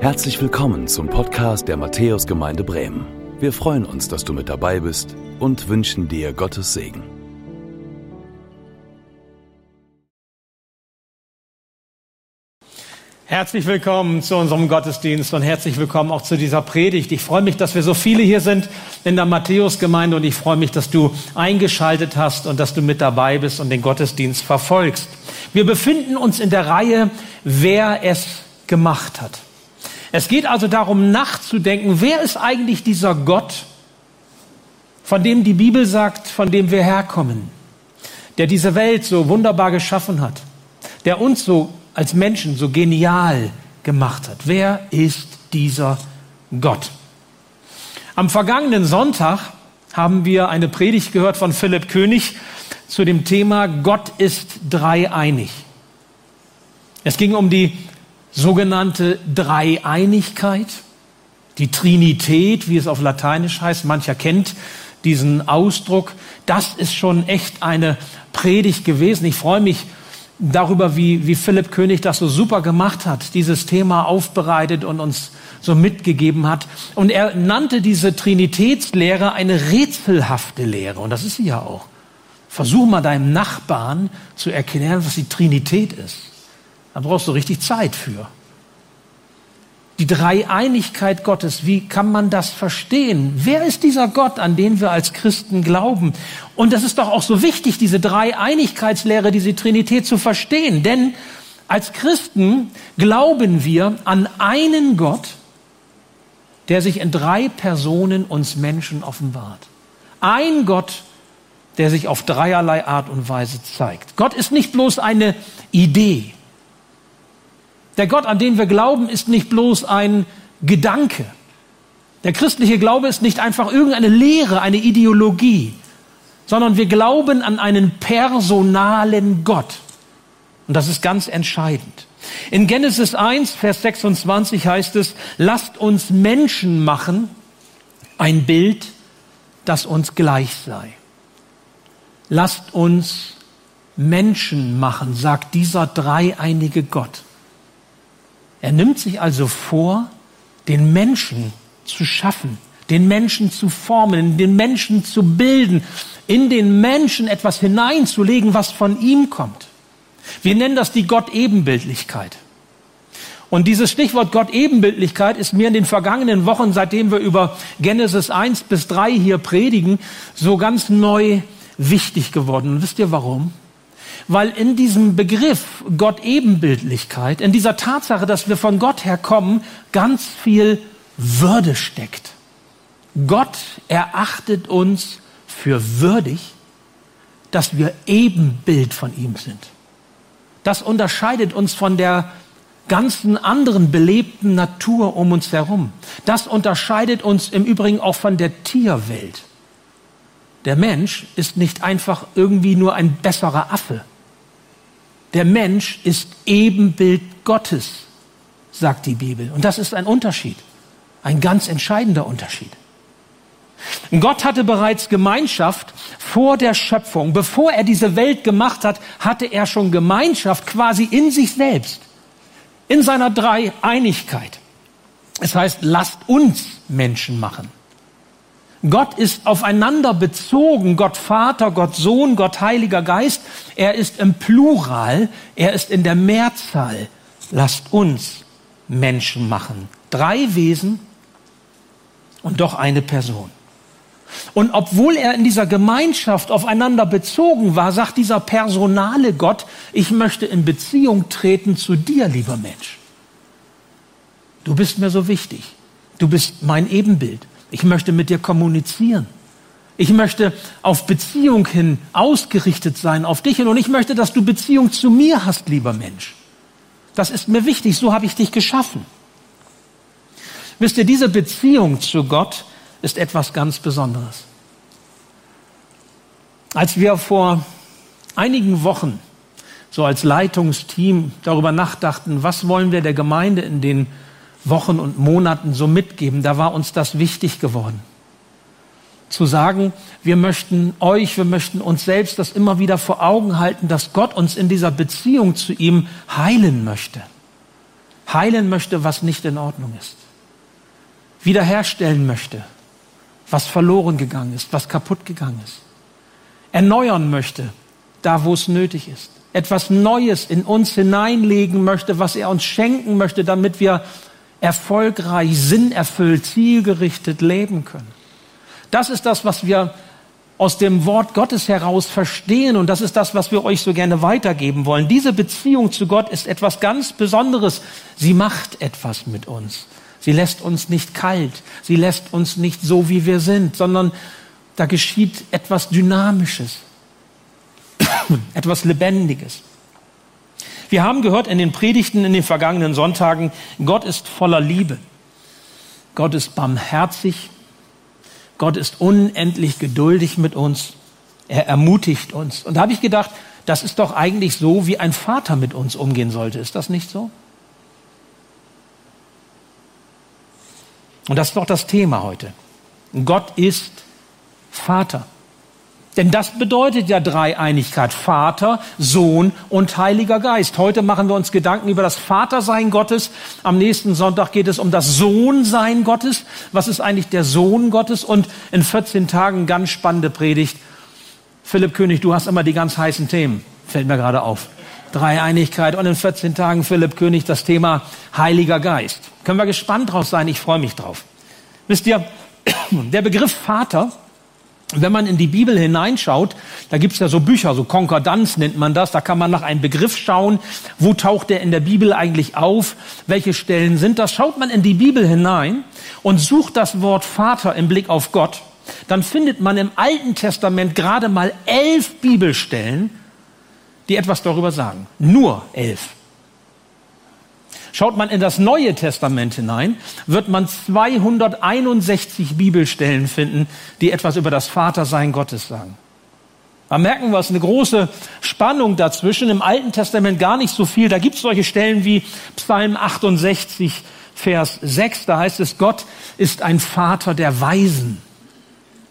Herzlich willkommen zum Podcast der Matthäusgemeinde Bremen. Wir freuen uns, dass du mit dabei bist und wünschen dir Gottes Segen. Herzlich willkommen zu unserem Gottesdienst und herzlich willkommen auch zu dieser Predigt. Ich freue mich, dass wir so viele hier sind in der Matthäusgemeinde und ich freue mich, dass du eingeschaltet hast und dass du mit dabei bist und den Gottesdienst verfolgst. Wir befinden uns in der Reihe, wer es gemacht hat. Es geht also darum, nachzudenken, wer ist eigentlich dieser Gott, von dem die Bibel sagt, von dem wir herkommen, der diese Welt so wunderbar geschaffen hat, der uns so als Menschen so genial gemacht hat. Wer ist dieser Gott? Am vergangenen Sonntag haben wir eine Predigt gehört von Philipp König zu dem Thema Gott ist dreieinig. Es ging um die sogenannte Dreieinigkeit, die Trinität, wie es auf Lateinisch heißt. Mancher kennt diesen Ausdruck. Das ist schon echt eine Predigt gewesen. Ich freue mich darüber, wie, wie Philipp König das so super gemacht hat, dieses Thema aufbereitet und uns so mitgegeben hat. Und er nannte diese Trinitätslehre eine rätselhafte Lehre. Und das ist sie ja auch. Versuch mal deinem Nachbarn zu erklären, was die Trinität ist. Da brauchst du richtig Zeit für. Die Dreieinigkeit Gottes, wie kann man das verstehen? Wer ist dieser Gott, an den wir als Christen glauben? Und das ist doch auch so wichtig, diese Dreieinigkeitslehre, diese Trinität zu verstehen. Denn als Christen glauben wir an einen Gott, der sich in drei Personen uns Menschen offenbart. Ein Gott, der sich auf dreierlei Art und Weise zeigt. Gott ist nicht bloß eine Idee. Der Gott, an den wir glauben, ist nicht bloß ein Gedanke. Der christliche Glaube ist nicht einfach irgendeine Lehre, eine Ideologie, sondern wir glauben an einen personalen Gott. Und das ist ganz entscheidend. In Genesis 1, Vers 26 heißt es, lasst uns Menschen machen, ein Bild, das uns gleich sei. Lasst uns Menschen machen, sagt dieser dreieinige Gott. Er nimmt sich also vor, den Menschen zu schaffen, den Menschen zu formen, den Menschen zu bilden, in den Menschen etwas hineinzulegen, was von ihm kommt. Wir nennen das die Gott-Ebenbildlichkeit. Und dieses Stichwort Gott-Ebenbildlichkeit ist mir in den vergangenen Wochen, seitdem wir über Genesis 1 bis 3 hier predigen, so ganz neu wichtig geworden. Und wisst ihr warum? Weil in diesem Begriff Gott Ebenbildlichkeit, in dieser Tatsache, dass wir von Gott her kommen, ganz viel Würde steckt. Gott erachtet uns für würdig, dass wir Ebenbild von ihm sind. Das unterscheidet uns von der ganzen anderen belebten Natur um uns herum. Das unterscheidet uns im Übrigen auch von der Tierwelt. Der Mensch ist nicht einfach irgendwie nur ein besserer Affe. Der Mensch ist Ebenbild Gottes, sagt die Bibel. Und das ist ein Unterschied, ein ganz entscheidender Unterschied. Gott hatte bereits Gemeinschaft vor der Schöpfung. Bevor er diese Welt gemacht hat, hatte er schon Gemeinschaft quasi in sich selbst, in seiner Dreieinigkeit. Es heißt, lasst uns Menschen machen. Gott ist aufeinander bezogen, Gott Vater, Gott Sohn, Gott Heiliger Geist. Er ist im Plural, er ist in der Mehrzahl. Lasst uns Menschen machen. Drei Wesen und doch eine Person. Und obwohl er in dieser Gemeinschaft aufeinander bezogen war, sagt dieser personale Gott, ich möchte in Beziehung treten zu dir, lieber Mensch. Du bist mir so wichtig. Du bist mein Ebenbild. Ich möchte mit dir kommunizieren. Ich möchte auf Beziehung hin ausgerichtet sein, auf dich hin. Und ich möchte, dass du Beziehung zu mir hast, lieber Mensch. Das ist mir wichtig. So habe ich dich geschaffen. Wisst ihr, diese Beziehung zu Gott ist etwas ganz Besonderes. Als wir vor einigen Wochen so als Leitungsteam darüber nachdachten, was wollen wir der Gemeinde in den Wochen und Monaten so mitgeben, da war uns das wichtig geworden. Zu sagen, wir möchten euch, wir möchten uns selbst das immer wieder vor Augen halten, dass Gott uns in dieser Beziehung zu ihm heilen möchte. heilen möchte, was nicht in Ordnung ist, wiederherstellen möchte, was verloren gegangen ist, was kaputt gegangen ist, erneuern möchte, da wo es nötig ist, etwas Neues in uns hineinlegen möchte, was er uns schenken möchte, damit wir erfolgreich, sinnerfüllt, zielgerichtet leben können. Das ist das, was wir aus dem Wort Gottes heraus verstehen und das ist das, was wir euch so gerne weitergeben wollen. Diese Beziehung zu Gott ist etwas ganz Besonderes. Sie macht etwas mit uns. Sie lässt uns nicht kalt. Sie lässt uns nicht so, wie wir sind, sondern da geschieht etwas Dynamisches, etwas Lebendiges. Wir haben gehört in den Predigten in den vergangenen Sonntagen, Gott ist voller Liebe. Gott ist barmherzig. Gott ist unendlich geduldig mit uns. Er ermutigt uns. Und da habe ich gedacht, das ist doch eigentlich so, wie ein Vater mit uns umgehen sollte. Ist das nicht so? Und das ist doch das Thema heute. Gott ist Vater. Denn das bedeutet ja Dreieinigkeit. Vater, Sohn und Heiliger Geist. Heute machen wir uns Gedanken über das Vatersein Gottes. Am nächsten Sonntag geht es um das Sohnsein Gottes. Was ist eigentlich der Sohn Gottes? Und in 14 Tagen ganz spannende Predigt. Philipp König, du hast immer die ganz heißen Themen. Fällt mir gerade auf. Dreieinigkeit und in 14 Tagen Philipp König das Thema Heiliger Geist. Können wir gespannt drauf sein? Ich freue mich drauf. Wisst ihr, der Begriff Vater wenn man in die Bibel hineinschaut, da gibt's ja so Bücher, so Konkordanz nennt man das, da kann man nach einem Begriff schauen, wo taucht der in der Bibel eigentlich auf, welche Stellen sind das. Schaut man in die Bibel hinein und sucht das Wort Vater im Blick auf Gott, dann findet man im Alten Testament gerade mal elf Bibelstellen, die etwas darüber sagen. Nur elf. Schaut man in das Neue Testament hinein, wird man 261 Bibelstellen finden, die etwas über das Vatersein Gottes sagen. Da merken wir, es eine große Spannung dazwischen. Im Alten Testament gar nicht so viel. Da gibt es solche Stellen wie Psalm 68, Vers 6. Da heißt es, Gott ist ein Vater der Weisen.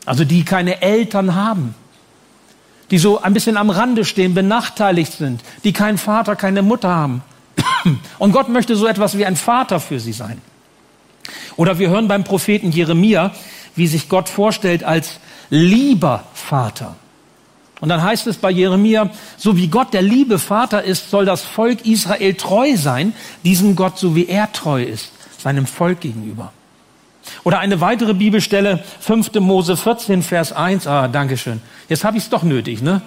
Also die keine Eltern haben. Die so ein bisschen am Rande stehen, benachteiligt sind. Die keinen Vater, keine Mutter haben. Und Gott möchte so etwas wie ein Vater für sie sein. Oder wir hören beim Propheten Jeremia, wie sich Gott vorstellt als lieber Vater. Und dann heißt es bei Jeremia, so wie Gott der liebe Vater ist, soll das Volk Israel treu sein, diesem Gott, so wie er treu ist, seinem Volk gegenüber. Oder eine weitere Bibelstelle, 5. Mose 14, Vers 1. Ah, Dankeschön. Jetzt habe ich es doch nötig, ne?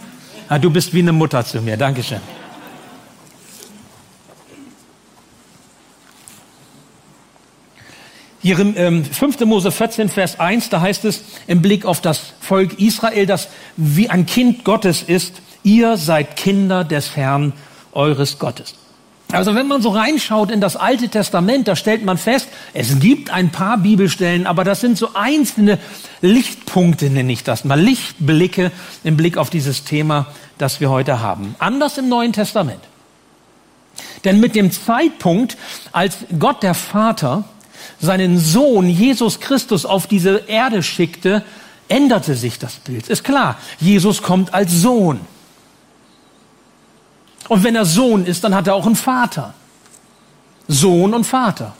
Ah, du bist wie eine Mutter zu mir. Dankeschön. Hier im ähm, 5. Mose 14, Vers 1, da heißt es im Blick auf das Volk Israel, das wie ein Kind Gottes ist, ihr seid Kinder des Herrn eures Gottes. Also wenn man so reinschaut in das Alte Testament, da stellt man fest, es gibt ein paar Bibelstellen, aber das sind so einzelne Lichtpunkte, nenne ich das mal, Lichtblicke im Blick auf dieses Thema, das wir heute haben. Anders im Neuen Testament. Denn mit dem Zeitpunkt, als Gott der Vater seinen Sohn Jesus Christus auf diese Erde schickte, änderte sich das Bild. Ist klar, Jesus kommt als Sohn. Und wenn er Sohn ist, dann hat er auch einen Vater. Sohn und Vater.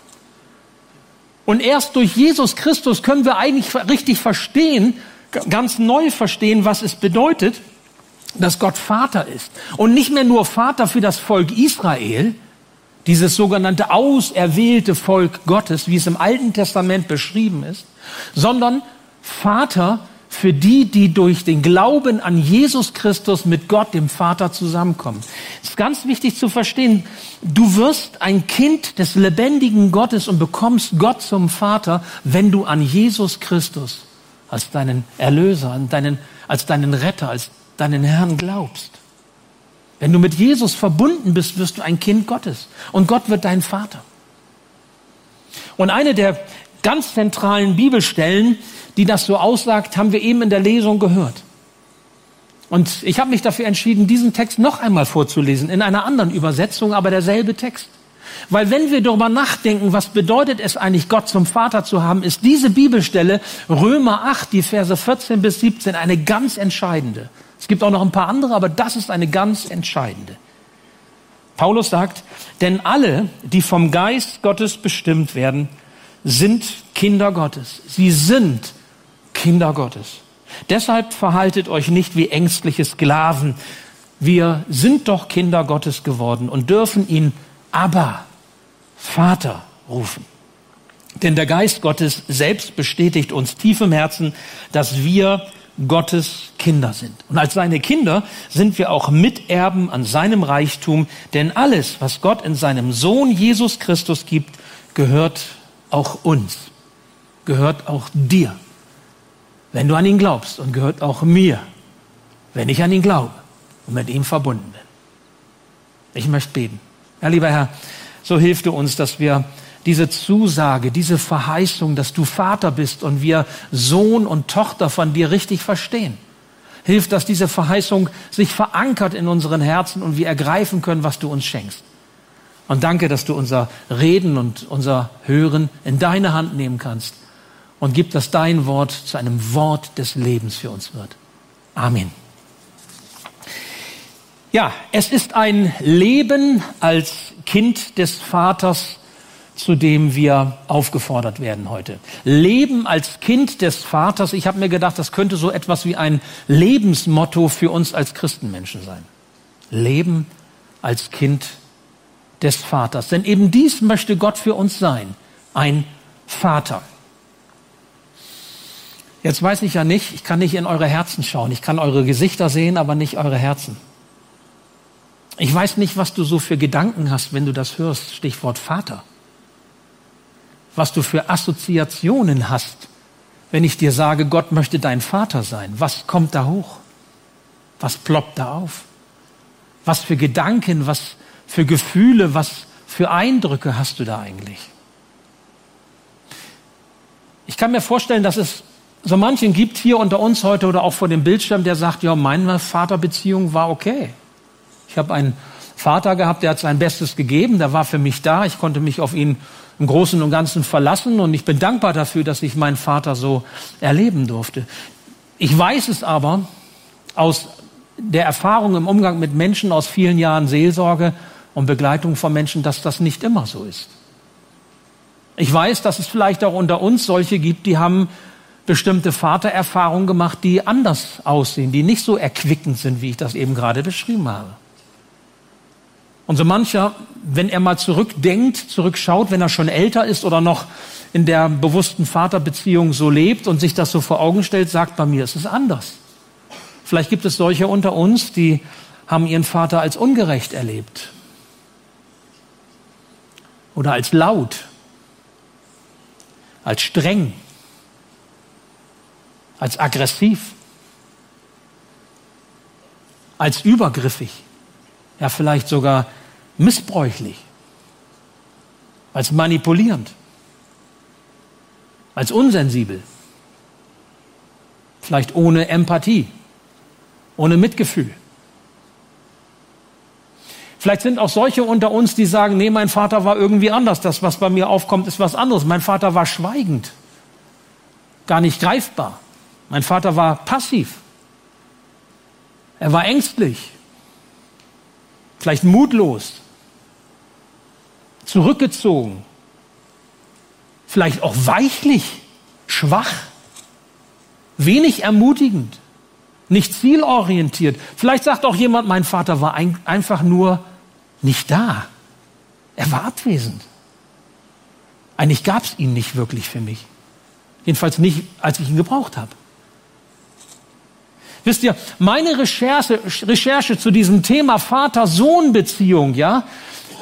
Und erst durch Jesus Christus können wir eigentlich richtig verstehen, ganz neu verstehen, was es bedeutet, dass Gott Vater ist. Und nicht mehr nur Vater für das Volk Israel, dieses sogenannte auserwählte Volk Gottes, wie es im Alten Testament beschrieben ist, sondern Vater für die, die durch den Glauben an Jesus Christus mit Gott, dem Vater, zusammenkommen. Es ist ganz wichtig zu verstehen, du wirst ein Kind des lebendigen Gottes und bekommst Gott zum Vater, wenn du an Jesus Christus als deinen Erlöser, als deinen Retter, als deinen Herrn glaubst. Wenn du mit Jesus verbunden bist, wirst du ein Kind Gottes. Und Gott wird dein Vater. Und eine der ganz zentralen Bibelstellen, die das so aussagt, haben wir eben in der Lesung gehört. Und ich habe mich dafür entschieden, diesen Text noch einmal vorzulesen, in einer anderen Übersetzung, aber derselbe Text. Weil wenn wir darüber nachdenken, was bedeutet es eigentlich, Gott zum Vater zu haben, ist diese Bibelstelle Römer 8, die Verse 14 bis 17, eine ganz entscheidende. Es gibt auch noch ein paar andere, aber das ist eine ganz entscheidende. Paulus sagt, denn alle, die vom Geist Gottes bestimmt werden, sind Kinder Gottes. Sie sind Kinder Gottes. Deshalb verhaltet euch nicht wie ängstliche Sklaven. Wir sind doch Kinder Gottes geworden und dürfen ihn aber Vater rufen. Denn der Geist Gottes selbst bestätigt uns tief im Herzen, dass wir Gottes Kinder sind. Und als seine Kinder sind wir auch Miterben an seinem Reichtum, denn alles, was Gott in seinem Sohn Jesus Christus gibt, gehört auch uns, gehört auch dir, wenn du an ihn glaubst und gehört auch mir, wenn ich an ihn glaube und mit ihm verbunden bin. Ich möchte beten. Ja, lieber Herr, so hilf du uns, dass wir diese Zusage, diese Verheißung, dass du Vater bist und wir Sohn und Tochter von dir richtig verstehen. Hilf, dass diese Verheißung sich verankert in unseren Herzen und wir ergreifen können, was du uns schenkst. Und danke, dass du unser Reden und unser Hören in deine Hand nehmen kannst und gib, dass dein Wort zu einem Wort des Lebens für uns wird. Amen. Ja, es ist ein Leben als Kind des Vaters, zu dem wir aufgefordert werden heute. Leben als Kind des Vaters, ich habe mir gedacht, das könnte so etwas wie ein Lebensmotto für uns als Christenmenschen sein. Leben als Kind des Vaters. Denn eben dies möchte Gott für uns sein, ein Vater. Jetzt weiß ich ja nicht, ich kann nicht in eure Herzen schauen, ich kann eure Gesichter sehen, aber nicht eure Herzen. Ich weiß nicht, was du so für Gedanken hast, wenn du das hörst, Stichwort Vater was du für Assoziationen hast, wenn ich dir sage, Gott möchte dein Vater sein. Was kommt da hoch? Was ploppt da auf? Was für Gedanken, was für Gefühle, was für Eindrücke hast du da eigentlich? Ich kann mir vorstellen, dass es so manchen gibt hier unter uns heute oder auch vor dem Bildschirm, der sagt, ja, meine Vaterbeziehung war okay. Ich habe einen Vater gehabt, der hat sein Bestes gegeben, der war für mich da, ich konnte mich auf ihn im Großen und Ganzen verlassen und ich bin dankbar dafür, dass ich meinen Vater so erleben durfte. Ich weiß es aber aus der Erfahrung im Umgang mit Menschen aus vielen Jahren Seelsorge und Begleitung von Menschen, dass das nicht immer so ist. Ich weiß, dass es vielleicht auch unter uns solche gibt, die haben bestimmte Vatererfahrungen gemacht, die anders aussehen, die nicht so erquickend sind, wie ich das eben gerade beschrieben habe. Und so mancher, wenn er mal zurückdenkt, zurückschaut, wenn er schon älter ist oder noch in der bewussten Vaterbeziehung so lebt und sich das so vor Augen stellt, sagt, bei mir ist es anders. Vielleicht gibt es solche unter uns, die haben ihren Vater als ungerecht erlebt. Oder als laut, als streng, als aggressiv, als übergriffig ja vielleicht sogar missbräuchlich, als manipulierend, als unsensibel, vielleicht ohne Empathie, ohne Mitgefühl. Vielleicht sind auch solche unter uns, die sagen, nee, mein Vater war irgendwie anders. Das, was bei mir aufkommt, ist was anderes. Mein Vater war schweigend, gar nicht greifbar. Mein Vater war passiv. Er war ängstlich vielleicht mutlos, zurückgezogen, vielleicht auch weichlich, schwach, wenig ermutigend, nicht zielorientiert. Vielleicht sagt auch jemand, mein Vater war ein, einfach nur nicht da. Er war abwesend. Eigentlich gab es ihn nicht wirklich für mich. Jedenfalls nicht, als ich ihn gebraucht habe. Wisst ihr, meine Recherche, Recherche zu diesem Thema Vater-Sohn-Beziehung, ja,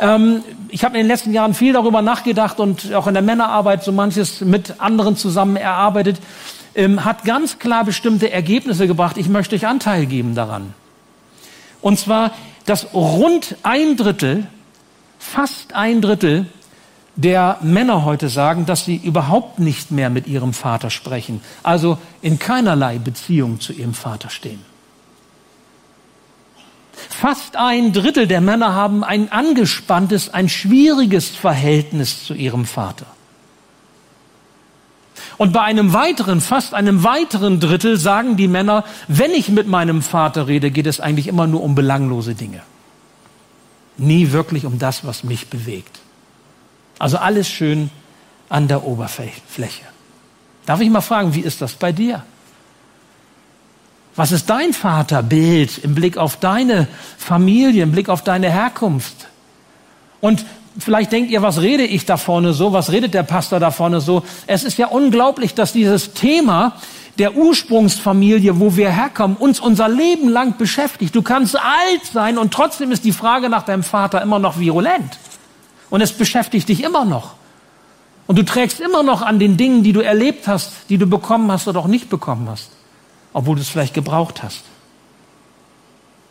ähm, ich habe in den letzten Jahren viel darüber nachgedacht und auch in der Männerarbeit so manches mit anderen zusammen erarbeitet, ähm, hat ganz klar bestimmte Ergebnisse gebracht. Ich möchte euch Anteil geben daran. Und zwar, dass rund ein Drittel, fast ein Drittel der Männer heute sagen, dass sie überhaupt nicht mehr mit ihrem Vater sprechen, also in keinerlei Beziehung zu ihrem Vater stehen. Fast ein Drittel der Männer haben ein angespanntes, ein schwieriges Verhältnis zu ihrem Vater. Und bei einem weiteren, fast einem weiteren Drittel sagen die Männer, wenn ich mit meinem Vater rede, geht es eigentlich immer nur um belanglose Dinge. nie wirklich um das, was mich bewegt. Also alles schön an der Oberfläche. Darf ich mal fragen, wie ist das bei dir? Was ist dein Vaterbild im Blick auf deine Familie, im Blick auf deine Herkunft? Und vielleicht denkt ihr, was rede ich da vorne so? Was redet der Pastor da vorne so? Es ist ja unglaublich, dass dieses Thema der Ursprungsfamilie, wo wir herkommen, uns unser Leben lang beschäftigt. Du kannst alt sein und trotzdem ist die Frage nach deinem Vater immer noch virulent. Und es beschäftigt dich immer noch. Und du trägst immer noch an den Dingen, die du erlebt hast, die du bekommen hast oder auch nicht bekommen hast, obwohl du es vielleicht gebraucht hast.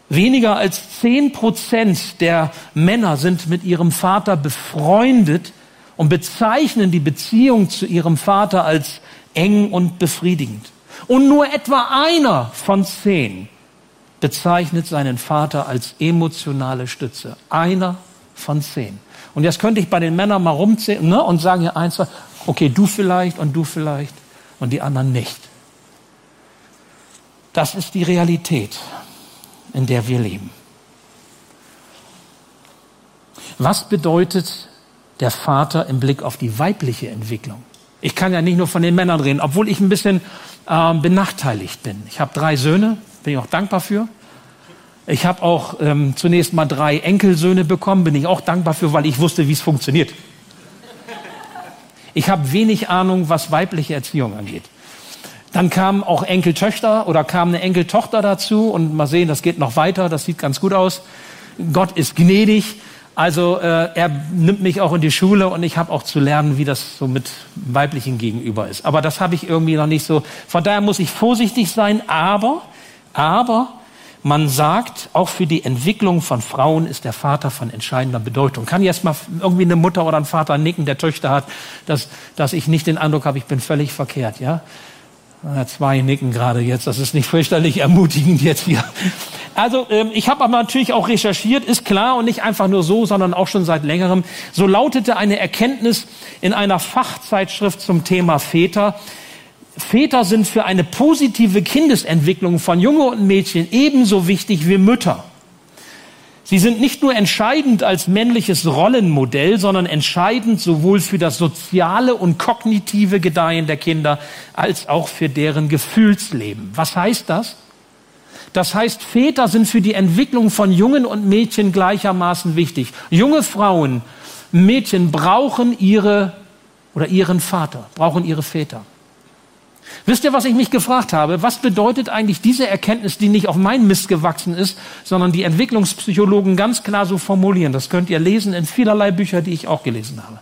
Weniger als zehn Prozent der Männer sind mit ihrem Vater befreundet und bezeichnen die Beziehung zu ihrem Vater als eng und befriedigend. Und nur etwa einer von zehn bezeichnet seinen Vater als emotionale Stütze. Einer von zehn. Und jetzt könnte ich bei den Männern mal rumzählen ne, und sagen hier eins, zwei, okay, du vielleicht und du vielleicht und die anderen nicht. Das ist die Realität, in der wir leben. Was bedeutet der Vater im Blick auf die weibliche Entwicklung? Ich kann ja nicht nur von den Männern reden, obwohl ich ein bisschen äh, benachteiligt bin. Ich habe drei Söhne, bin ich auch dankbar für. Ich habe auch ähm, zunächst mal drei Enkelsöhne bekommen, bin ich auch dankbar für, weil ich wusste, wie es funktioniert. Ich habe wenig Ahnung, was weibliche Erziehung angeht. Dann kamen auch Enkeltöchter oder kam eine Enkeltochter dazu und mal sehen, das geht noch weiter, das sieht ganz gut aus. Gott ist gnädig. Also äh, er nimmt mich auch in die Schule und ich habe auch zu lernen, wie das so mit weiblichen Gegenüber ist. Aber das habe ich irgendwie noch nicht so. Von daher muss ich vorsichtig sein. Aber, aber man sagt, auch für die Entwicklung von Frauen ist der Vater von entscheidender Bedeutung. Kann jetzt mal irgendwie eine Mutter oder ein Vater nicken, der Töchter hat, dass, dass ich nicht den Eindruck habe, ich bin völlig verkehrt, ja? Zwei nicken gerade jetzt, das ist nicht fürchterlich ermutigend jetzt hier. Also ähm, ich habe aber natürlich auch recherchiert, ist klar und nicht einfach nur so, sondern auch schon seit längerem. So lautete eine Erkenntnis in einer Fachzeitschrift zum Thema Väter. Väter sind für eine positive Kindesentwicklung von Junge und Mädchen ebenso wichtig wie Mütter. Sie sind nicht nur entscheidend als männliches Rollenmodell, sondern entscheidend sowohl für das soziale und kognitive Gedeihen der Kinder als auch für deren Gefühlsleben. Was heißt das? Das heißt, Väter sind für die Entwicklung von Jungen und Mädchen gleichermaßen wichtig. Junge Frauen, Mädchen brauchen ihre oder ihren Vater, brauchen ihre Väter. Wisst ihr, was ich mich gefragt habe? Was bedeutet eigentlich diese Erkenntnis, die nicht auf mein Mist gewachsen ist, sondern die Entwicklungspsychologen ganz klar so formulieren? Das könnt ihr lesen in vielerlei Büchern, die ich auch gelesen habe.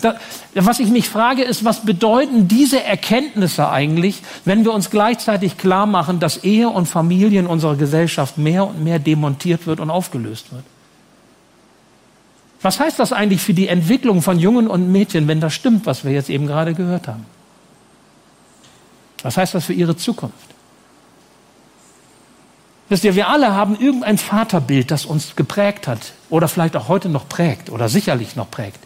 Da, was ich mich frage, ist, was bedeuten diese Erkenntnisse eigentlich, wenn wir uns gleichzeitig klar machen, dass Ehe und Familie in unserer Gesellschaft mehr und mehr demontiert wird und aufgelöst wird? Was heißt das eigentlich für die Entwicklung von Jungen und Mädchen, wenn das stimmt, was wir jetzt eben gerade gehört haben? Was heißt das für ihre Zukunft? Wisst ihr, wir alle haben irgendein Vaterbild, das uns geprägt hat oder vielleicht auch heute noch prägt oder sicherlich noch prägt.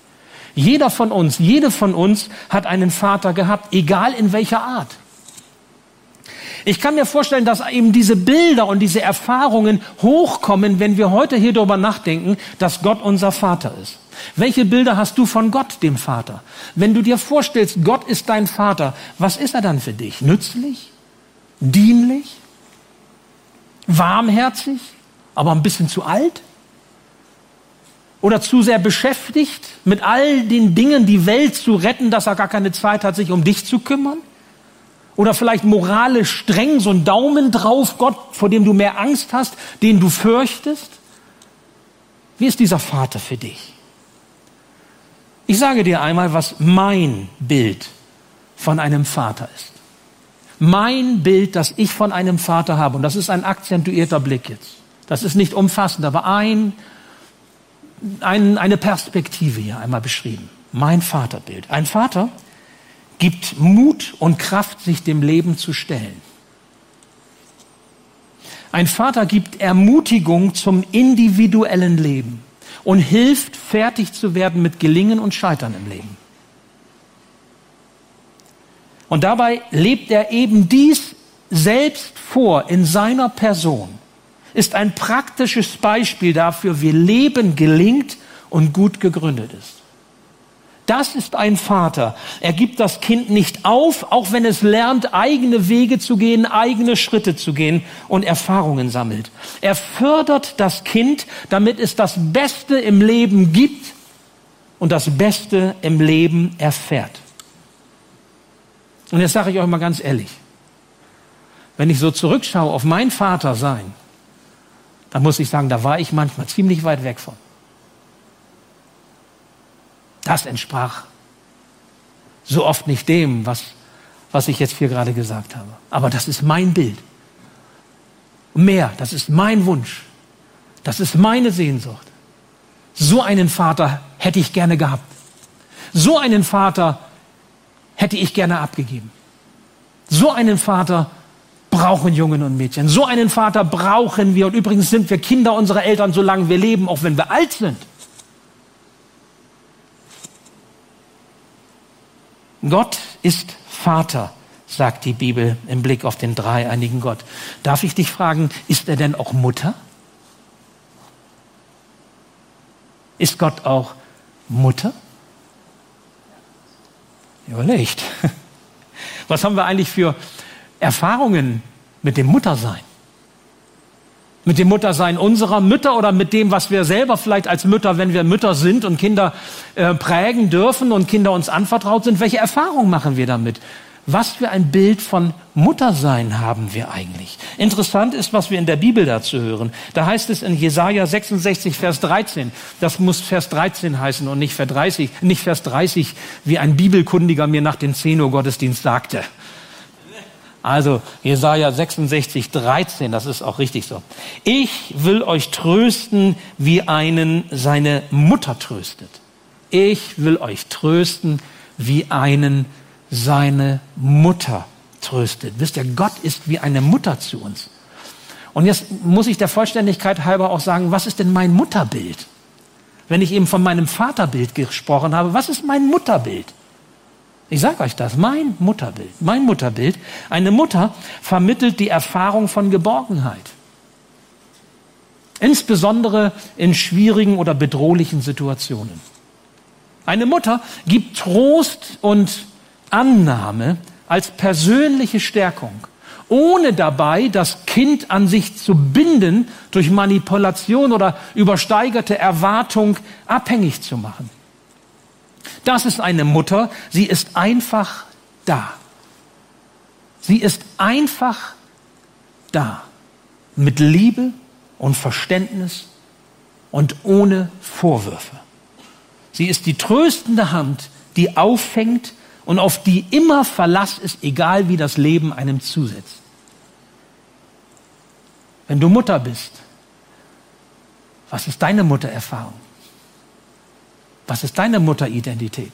Jeder von uns, jede von uns hat einen Vater gehabt, egal in welcher Art. Ich kann mir vorstellen, dass eben diese Bilder und diese Erfahrungen hochkommen, wenn wir heute hier darüber nachdenken, dass Gott unser Vater ist. Welche Bilder hast du von Gott, dem Vater? Wenn du dir vorstellst, Gott ist dein Vater, was ist er dann für dich? Nützlich? Dienlich? Warmherzig? Aber ein bisschen zu alt? oder zu sehr beschäftigt, mit all den Dingen die Welt zu retten, dass er gar keine Zeit hat, sich um dich zu kümmern? Oder vielleicht moralisch streng, so ein Daumen drauf, Gott, vor dem du mehr Angst hast, den du fürchtest? Wie ist dieser Vater für dich? Ich sage dir einmal, was mein Bild von einem Vater ist. Mein Bild, das ich von einem Vater habe, und das ist ein akzentuierter Blick jetzt. Das ist nicht umfassend, aber ein ein, eine Perspektive hier einmal beschrieben. Mein Vaterbild. Ein Vater gibt Mut und Kraft, sich dem Leben zu stellen. Ein Vater gibt Ermutigung zum individuellen Leben und hilft, fertig zu werden mit Gelingen und Scheitern im Leben. Und dabei lebt er eben dies selbst vor in seiner Person ist ein praktisches Beispiel dafür, wie Leben gelingt und gut gegründet ist. Das ist ein Vater. Er gibt das Kind nicht auf, auch wenn es lernt, eigene Wege zu gehen, eigene Schritte zu gehen und Erfahrungen sammelt. Er fördert das Kind, damit es das Beste im Leben gibt und das Beste im Leben erfährt. Und jetzt sage ich euch mal ganz ehrlich, wenn ich so zurückschaue auf mein Vater sein, dann muss ich sagen, da war ich manchmal ziemlich weit weg von. Das entsprach so oft nicht dem, was, was ich jetzt hier gerade gesagt habe. Aber das ist mein Bild. Mehr, das ist mein Wunsch. Das ist meine Sehnsucht. So einen Vater hätte ich gerne gehabt. So einen Vater hätte ich gerne abgegeben. So einen Vater brauchen Jungen und Mädchen. So einen Vater brauchen wir. Und übrigens sind wir Kinder unserer Eltern, solange wir leben, auch wenn wir alt sind. Gott ist Vater, sagt die Bibel im Blick auf den dreieinigen Gott. Darf ich dich fragen, ist er denn auch Mutter? Ist Gott auch Mutter? Überlegt. Was haben wir eigentlich für Erfahrungen mit dem Muttersein? Mit dem Muttersein unserer Mütter oder mit dem, was wir selber vielleicht als Mütter, wenn wir Mütter sind und Kinder äh, prägen dürfen und Kinder uns anvertraut sind, welche Erfahrungen machen wir damit? Was für ein Bild von Muttersein haben wir eigentlich? Interessant ist, was wir in der Bibel dazu hören. Da heißt es in Jesaja 66, Vers 13. Das muss Vers 13 heißen und nicht Vers 30, nicht Vers 30, wie ein Bibelkundiger mir nach dem 10 Uhr Gottesdienst sagte. Also Jesaja 66, 13, das ist auch richtig so. Ich will euch trösten, wie einen seine Mutter tröstet. Ich will euch trösten, wie einen seine Mutter tröstet. Wisst ihr, Gott ist wie eine Mutter zu uns. Und jetzt muss ich der Vollständigkeit halber auch sagen, was ist denn mein Mutterbild? Wenn ich eben von meinem Vaterbild gesprochen habe, was ist mein Mutterbild? Ich sage euch das, mein Mutterbild, mein Mutterbild. Eine Mutter vermittelt die Erfahrung von Geborgenheit. Insbesondere in schwierigen oder bedrohlichen Situationen. Eine Mutter gibt Trost und Annahme als persönliche Stärkung, ohne dabei das Kind an sich zu binden, durch Manipulation oder übersteigerte Erwartung abhängig zu machen. Das ist eine Mutter, sie ist einfach da. Sie ist einfach da. Mit Liebe und Verständnis und ohne Vorwürfe. Sie ist die tröstende Hand, die auffängt und auf die immer Verlass ist, egal wie das Leben einem zusetzt. Wenn du Mutter bist, was ist deine Muttererfahrung? Was ist deine Mutteridentität?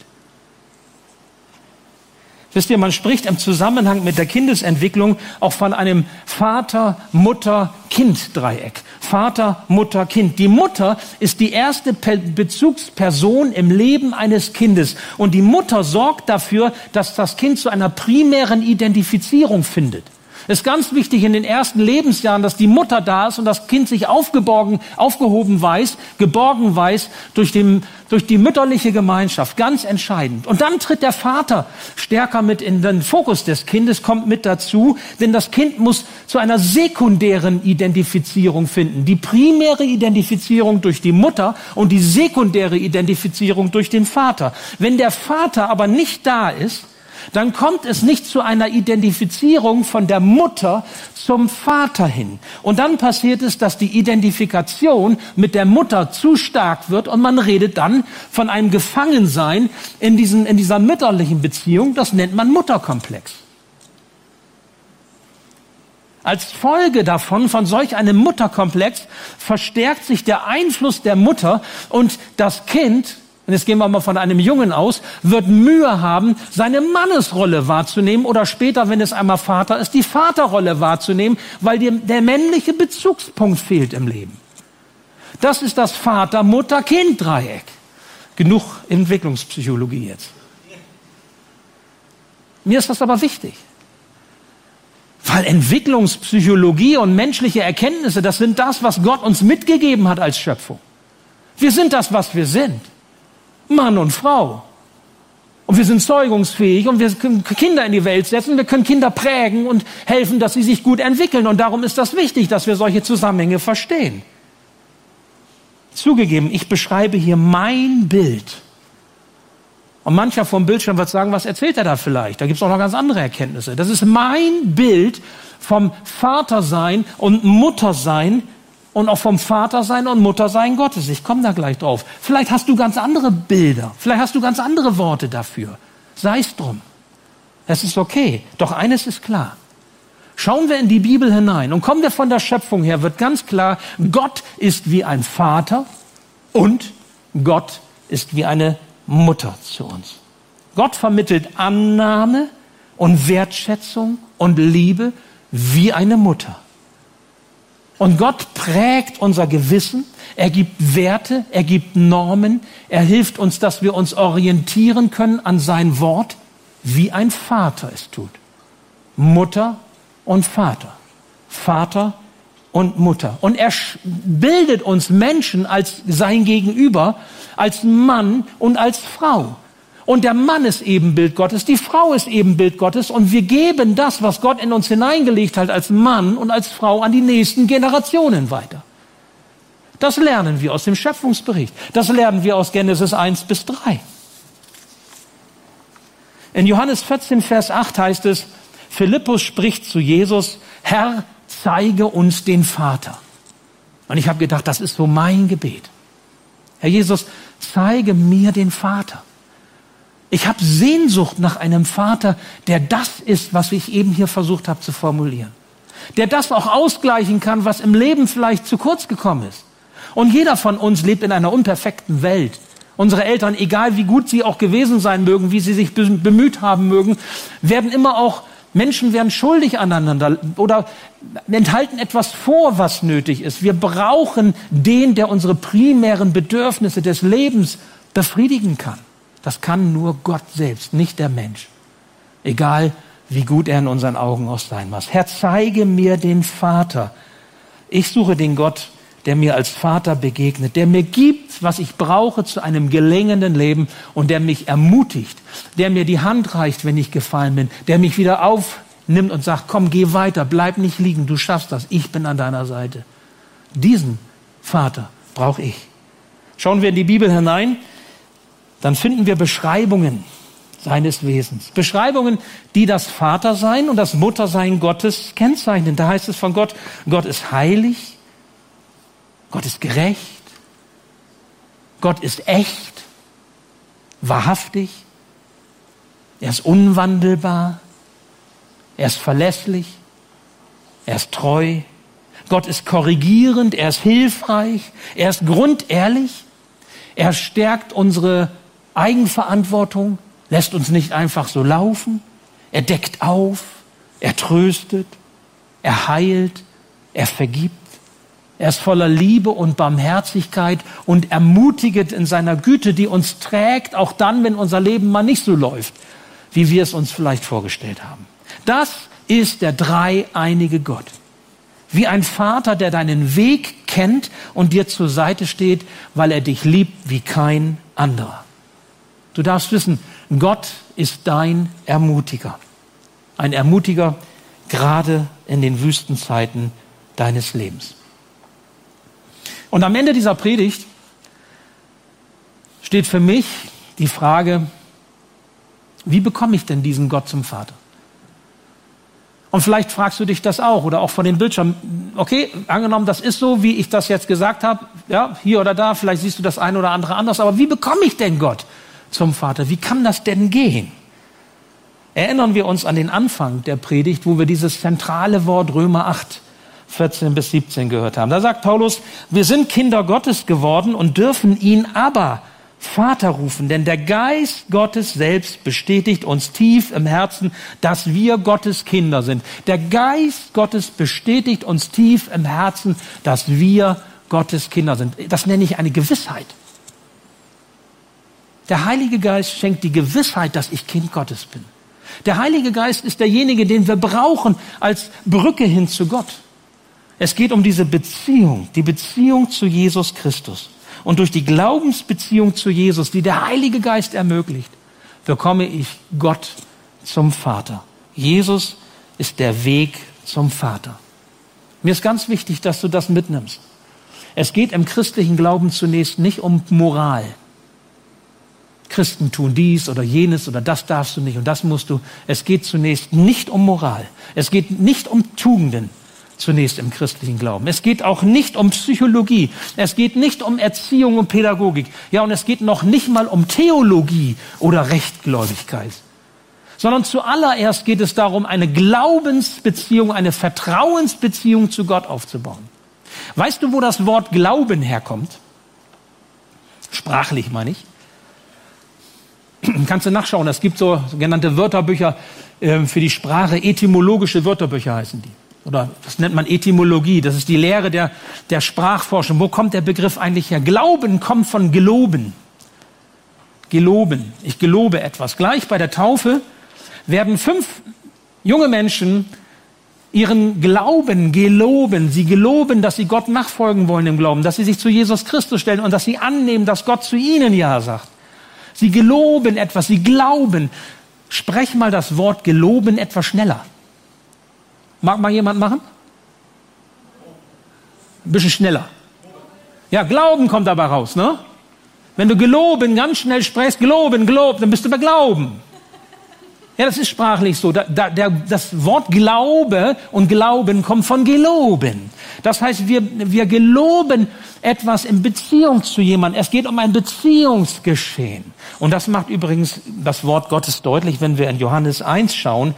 Wisst ihr, man spricht im Zusammenhang mit der Kindesentwicklung auch von einem Vater, Mutter, Kind Dreieck. Vater, Mutter, Kind. Die Mutter ist die erste Bezugsperson im Leben eines Kindes. Und die Mutter sorgt dafür, dass das Kind zu einer primären Identifizierung findet. Es ist ganz wichtig in den ersten Lebensjahren, dass die Mutter da ist und das Kind sich aufgeborgen, aufgehoben weiß, geborgen weiß durch, dem, durch die mütterliche Gemeinschaft. Ganz entscheidend. Und dann tritt der Vater stärker mit in den Fokus des Kindes, kommt mit dazu, denn das Kind muss zu einer sekundären Identifizierung finden. Die primäre Identifizierung durch die Mutter und die sekundäre Identifizierung durch den Vater. Wenn der Vater aber nicht da ist, dann kommt es nicht zu einer Identifizierung von der Mutter zum Vater hin. Und dann passiert es, dass die Identifikation mit der Mutter zu stark wird und man redet dann von einem Gefangensein in, diesen, in dieser mütterlichen Beziehung. Das nennt man Mutterkomplex. Als Folge davon, von solch einem Mutterkomplex, verstärkt sich der Einfluss der Mutter und das Kind und jetzt gehen wir mal von einem Jungen aus, wird Mühe haben, seine Mannesrolle wahrzunehmen oder später, wenn es einmal Vater ist, die Vaterrolle wahrzunehmen, weil dir der männliche Bezugspunkt fehlt im Leben. Das ist das Vater-Mutter-Kind-Dreieck. Genug Entwicklungspsychologie jetzt. Mir ist das aber wichtig. Weil Entwicklungspsychologie und menschliche Erkenntnisse, das sind das, was Gott uns mitgegeben hat als Schöpfung. Wir sind das, was wir sind. Mann und Frau. Und wir sind zeugungsfähig und wir können Kinder in die Welt setzen, wir können Kinder prägen und helfen, dass sie sich gut entwickeln. Und darum ist das wichtig, dass wir solche Zusammenhänge verstehen. Zugegeben, ich beschreibe hier mein Bild. Und mancher vom Bildschirm wird sagen, was erzählt er da vielleicht? Da gibt es auch noch ganz andere Erkenntnisse. Das ist mein Bild vom Vatersein und Muttersein und auch vom Vatersein und Muttersein Gottes. Ich komme da gleich drauf. Vielleicht hast du ganz andere Bilder. Vielleicht hast du ganz andere Worte dafür. Sei es drum. Es ist okay. Doch eines ist klar. Schauen wir in die Bibel hinein und kommen wir von der Schöpfung her, wird ganz klar, Gott ist wie ein Vater und Gott ist wie eine Mutter zu uns. Gott vermittelt Annahme und Wertschätzung und Liebe wie eine Mutter. Und Gott prägt unser Gewissen, er gibt Werte, er gibt Normen, er hilft uns, dass wir uns orientieren können an sein Wort, wie ein Vater es tut. Mutter und Vater. Vater und Mutter. Und er bildet uns Menschen als sein Gegenüber, als Mann und als Frau. Und der Mann ist Ebenbild Gottes, die Frau ist Ebenbild Gottes und wir geben das, was Gott in uns hineingelegt hat, als Mann und als Frau an die nächsten Generationen weiter. Das lernen wir aus dem Schöpfungsbericht. Das lernen wir aus Genesis 1 bis 3. In Johannes 14, Vers 8 heißt es, Philippus spricht zu Jesus, Herr, zeige uns den Vater. Und ich habe gedacht, das ist so mein Gebet. Herr Jesus, zeige mir den Vater. Ich habe Sehnsucht nach einem Vater, der das ist, was ich eben hier versucht habe zu formulieren. Der das auch ausgleichen kann, was im Leben vielleicht zu kurz gekommen ist. Und jeder von uns lebt in einer unperfekten Welt. Unsere Eltern, egal wie gut sie auch gewesen sein mögen, wie sie sich bemüht haben mögen, werden immer auch Menschen werden schuldig aneinander oder enthalten etwas vor, was nötig ist. Wir brauchen den, der unsere primären Bedürfnisse des Lebens befriedigen kann. Das kann nur Gott selbst, nicht der Mensch. Egal, wie gut er in unseren Augen auch sein muss. Herr, zeige mir den Vater. Ich suche den Gott, der mir als Vater begegnet, der mir gibt, was ich brauche zu einem gelingenden Leben und der mich ermutigt, der mir die Hand reicht, wenn ich gefallen bin, der mich wieder aufnimmt und sagt, komm, geh weiter, bleib nicht liegen, du schaffst das, ich bin an deiner Seite. Diesen Vater brauche ich. Schauen wir in die Bibel hinein, dann finden wir Beschreibungen seines Wesens. Beschreibungen, die das Vatersein und das Muttersein Gottes kennzeichnen. Da heißt es von Gott, Gott ist heilig, Gott ist gerecht. Gott ist echt, wahrhaftig. Er ist unwandelbar. Er ist verlässlich. Er ist treu. Gott ist korrigierend. Er ist hilfreich. Er ist grundehrlich. Er stärkt unsere Eigenverantwortung, lässt uns nicht einfach so laufen. Er deckt auf. Er tröstet. Er heilt. Er vergibt. Er ist voller Liebe und Barmherzigkeit und ermutigend in seiner Güte, die uns trägt, auch dann, wenn unser Leben mal nicht so läuft, wie wir es uns vielleicht vorgestellt haben. Das ist der dreieinige Gott. Wie ein Vater, der deinen Weg kennt und dir zur Seite steht, weil er dich liebt wie kein anderer. Du darfst wissen, Gott ist dein Ermutiger. Ein Ermutiger gerade in den Wüstenzeiten deines Lebens. Und am Ende dieser Predigt steht für mich die Frage, wie bekomme ich denn diesen Gott zum Vater? Und vielleicht fragst du dich das auch oder auch von den Bildschirmen. Okay, angenommen, das ist so, wie ich das jetzt gesagt habe, ja, hier oder da, vielleicht siehst du das eine oder andere anders, aber wie bekomme ich denn Gott zum Vater? Wie kann das denn gehen? Erinnern wir uns an den Anfang der Predigt, wo wir dieses zentrale Wort Römer 8 14 bis 17 gehört haben. Da sagt Paulus, wir sind Kinder Gottes geworden und dürfen ihn aber Vater rufen, denn der Geist Gottes selbst bestätigt uns tief im Herzen, dass wir Gottes Kinder sind. Der Geist Gottes bestätigt uns tief im Herzen, dass wir Gottes Kinder sind. Das nenne ich eine Gewissheit. Der Heilige Geist schenkt die Gewissheit, dass ich Kind Gottes bin. Der Heilige Geist ist derjenige, den wir brauchen als Brücke hin zu Gott. Es geht um diese Beziehung, die Beziehung zu Jesus Christus. Und durch die Glaubensbeziehung zu Jesus, die der Heilige Geist ermöglicht, bekomme ich Gott zum Vater. Jesus ist der Weg zum Vater. Mir ist ganz wichtig, dass du das mitnimmst. Es geht im christlichen Glauben zunächst nicht um Moral. Christen tun dies oder jenes oder das darfst du nicht und das musst du. Es geht zunächst nicht um Moral. Es geht nicht um Tugenden zunächst im christlichen Glauben. Es geht auch nicht um Psychologie. Es geht nicht um Erziehung und Pädagogik. Ja, und es geht noch nicht mal um Theologie oder Rechtgläubigkeit. Sondern zuallererst geht es darum, eine Glaubensbeziehung, eine Vertrauensbeziehung zu Gott aufzubauen. Weißt du, wo das Wort Glauben herkommt? Sprachlich meine ich. Kannst du nachschauen, es gibt so sogenannte Wörterbücher äh, für die Sprache, etymologische Wörterbücher heißen die. Oder das nennt man Etymologie, das ist die Lehre der, der Sprachforschung. Wo kommt der Begriff eigentlich her? Glauben kommt von geloben. Geloben. Ich gelobe etwas. Gleich bei der Taufe werden fünf junge Menschen ihren Glauben geloben. Sie geloben, dass sie Gott nachfolgen wollen im Glauben, dass sie sich zu Jesus Christus stellen und dass sie annehmen, dass Gott zu ihnen Ja sagt. Sie geloben etwas, sie glauben. Sprech mal das Wort geloben etwas schneller. Mag mal jemand machen? Ein bisschen schneller. Ja, Glauben kommt dabei raus, ne? Wenn du geloben ganz schnell sprichst, geloben, gelobt, dann bist du bei Glauben. Ja, das ist sprachlich so. Da, da, der, das Wort Glaube und Glauben kommt von geloben. Das heißt, wir, wir geloben etwas in Beziehung zu jemandem. Es geht um ein Beziehungsgeschehen. Und das macht übrigens das Wort Gottes deutlich, wenn wir in Johannes 1 schauen.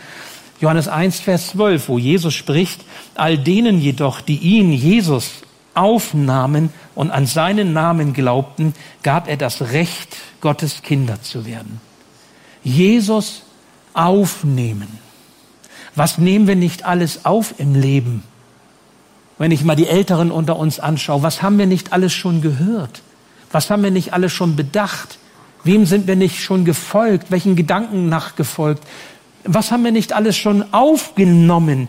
Johannes 1, Vers 12, wo Jesus spricht, all denen jedoch, die ihn, Jesus, aufnahmen und an seinen Namen glaubten, gab er das Recht, Gottes Kinder zu werden. Jesus aufnehmen. Was nehmen wir nicht alles auf im Leben? Wenn ich mal die Älteren unter uns anschaue, was haben wir nicht alles schon gehört? Was haben wir nicht alles schon bedacht? Wem sind wir nicht schon gefolgt? Welchen Gedanken nachgefolgt? Was haben wir nicht alles schon aufgenommen?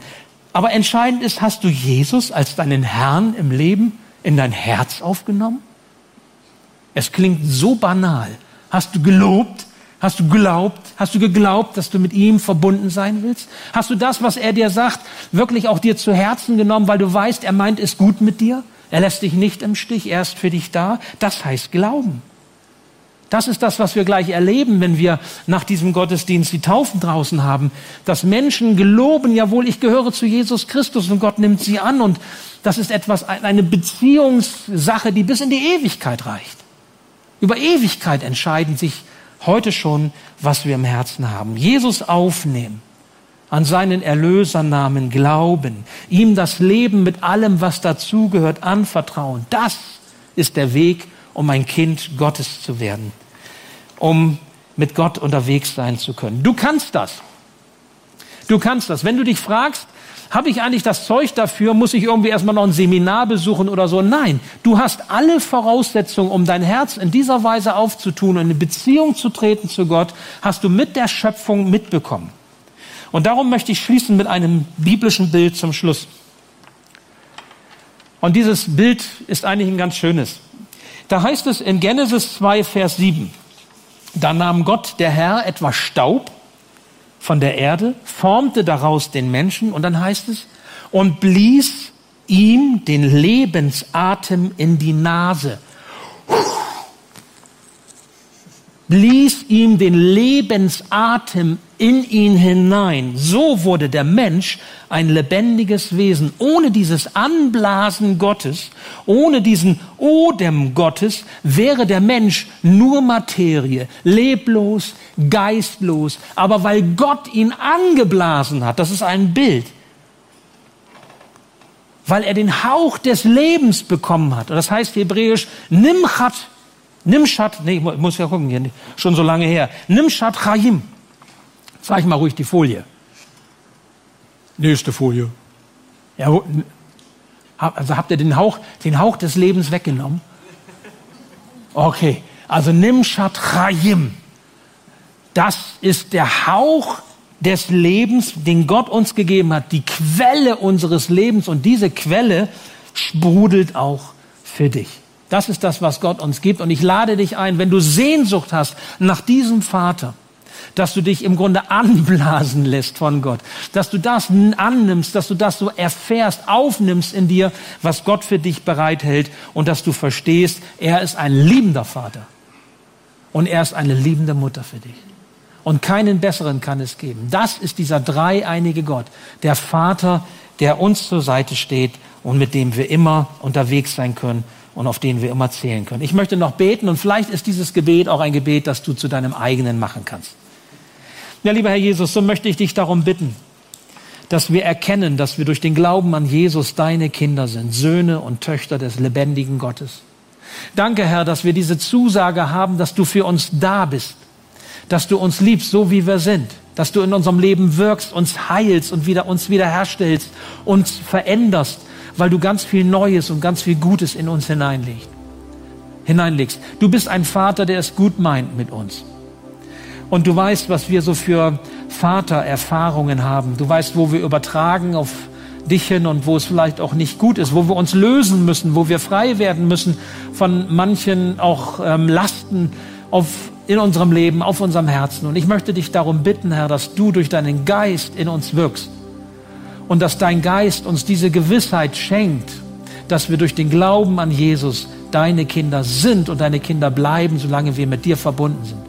Aber entscheidend ist, hast du Jesus als deinen Herrn im Leben in dein Herz aufgenommen? Es klingt so banal. Hast du gelobt? Hast du geglaubt? Hast du geglaubt, dass du mit ihm verbunden sein willst? Hast du das, was er dir sagt, wirklich auch dir zu Herzen genommen, weil du weißt, er meint es gut mit dir? Er lässt dich nicht im Stich, er ist für dich da. Das heißt Glauben. Das ist das, was wir gleich erleben, wenn wir nach diesem Gottesdienst die Taufen draußen haben. Dass Menschen geloben, jawohl, ich gehöre zu Jesus Christus und Gott nimmt sie an. Und das ist etwas, eine Beziehungssache, die bis in die Ewigkeit reicht. Über Ewigkeit entscheiden sich heute schon, was wir im Herzen haben. Jesus aufnehmen, an seinen Erlösernamen glauben, ihm das Leben mit allem, was dazugehört, anvertrauen. Das ist der Weg, um ein Kind Gottes zu werden, um mit Gott unterwegs sein zu können. Du kannst das. Du kannst das. Wenn du dich fragst, habe ich eigentlich das Zeug dafür? Muss ich irgendwie erstmal noch ein Seminar besuchen oder so? Nein, du hast alle Voraussetzungen, um dein Herz in dieser Weise aufzutun und in Beziehung zu treten zu Gott, hast du mit der Schöpfung mitbekommen. Und darum möchte ich schließen mit einem biblischen Bild zum Schluss. Und dieses Bild ist eigentlich ein ganz schönes. Da heißt es in Genesis 2, Vers 7, da nahm Gott, der Herr, etwas Staub von der Erde, formte daraus den Menschen und dann heißt es, und blies ihm den Lebensatem in die Nase. Blies ihm den Lebensatem in ihn hinein. So wurde der Mensch ein lebendiges Wesen. Ohne dieses Anblasen Gottes, ohne diesen Odem Gottes wäre der Mensch nur Materie, leblos, geistlos. Aber weil Gott ihn angeblasen hat, das ist ein Bild, weil er den Hauch des Lebens bekommen hat. Das heißt hebräisch Nimchat, Nimchat, nee, ich muss ja gucken, hier, schon so lange her. Nimchat Chaim. Zeig mal ruhig die Folie. Nächste Folie. Ja, also habt ihr den Hauch, den Hauch des Lebens weggenommen? Okay, also Nimshat Chayim. Das ist der Hauch des Lebens, den Gott uns gegeben hat, die Quelle unseres Lebens und diese Quelle sprudelt auch für dich. Das ist das, was Gott uns gibt. Und ich lade dich ein, wenn du Sehnsucht hast nach diesem Vater, dass du dich im Grunde anblasen lässt von Gott, dass du das annimmst, dass du das so erfährst, aufnimmst in dir, was Gott für dich bereithält und dass du verstehst, er ist ein liebender Vater und er ist eine liebende Mutter für dich. Und keinen besseren kann es geben. Das ist dieser dreieinige Gott, der Vater, der uns zur Seite steht und mit dem wir immer unterwegs sein können und auf den wir immer zählen können. Ich möchte noch beten und vielleicht ist dieses Gebet auch ein Gebet, das du zu deinem eigenen machen kannst. Ja, lieber Herr Jesus, so möchte ich dich darum bitten, dass wir erkennen, dass wir durch den Glauben an Jesus deine Kinder sind, Söhne und Töchter des lebendigen Gottes. Danke, Herr, dass wir diese Zusage haben, dass du für uns da bist, dass du uns liebst, so wie wir sind, dass du in unserem Leben wirkst, uns heilst und wieder uns wiederherstellst, uns veränderst, weil du ganz viel Neues und ganz viel Gutes in uns hineinlegst. hineinlegst. Du bist ein Vater, der es gut meint mit uns. Und du weißt, was wir so für Vatererfahrungen haben. Du weißt, wo wir übertragen auf dich hin und wo es vielleicht auch nicht gut ist, wo wir uns lösen müssen, wo wir frei werden müssen von manchen auch ähm, Lasten auf, in unserem Leben, auf unserem Herzen. Und ich möchte dich darum bitten, Herr, dass du durch deinen Geist in uns wirkst und dass dein Geist uns diese Gewissheit schenkt, dass wir durch den Glauben an Jesus deine Kinder sind und deine Kinder bleiben, solange wir mit dir verbunden sind.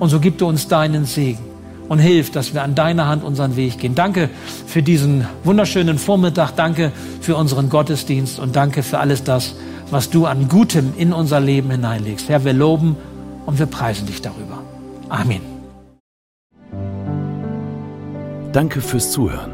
Und so gib du uns deinen Segen und hilf, dass wir an deiner Hand unseren Weg gehen. Danke für diesen wunderschönen Vormittag. Danke für unseren Gottesdienst und danke für alles das, was du an Gutem in unser Leben hineinlegst. Herr, wir loben und wir preisen dich darüber. Amen. Danke fürs Zuhören.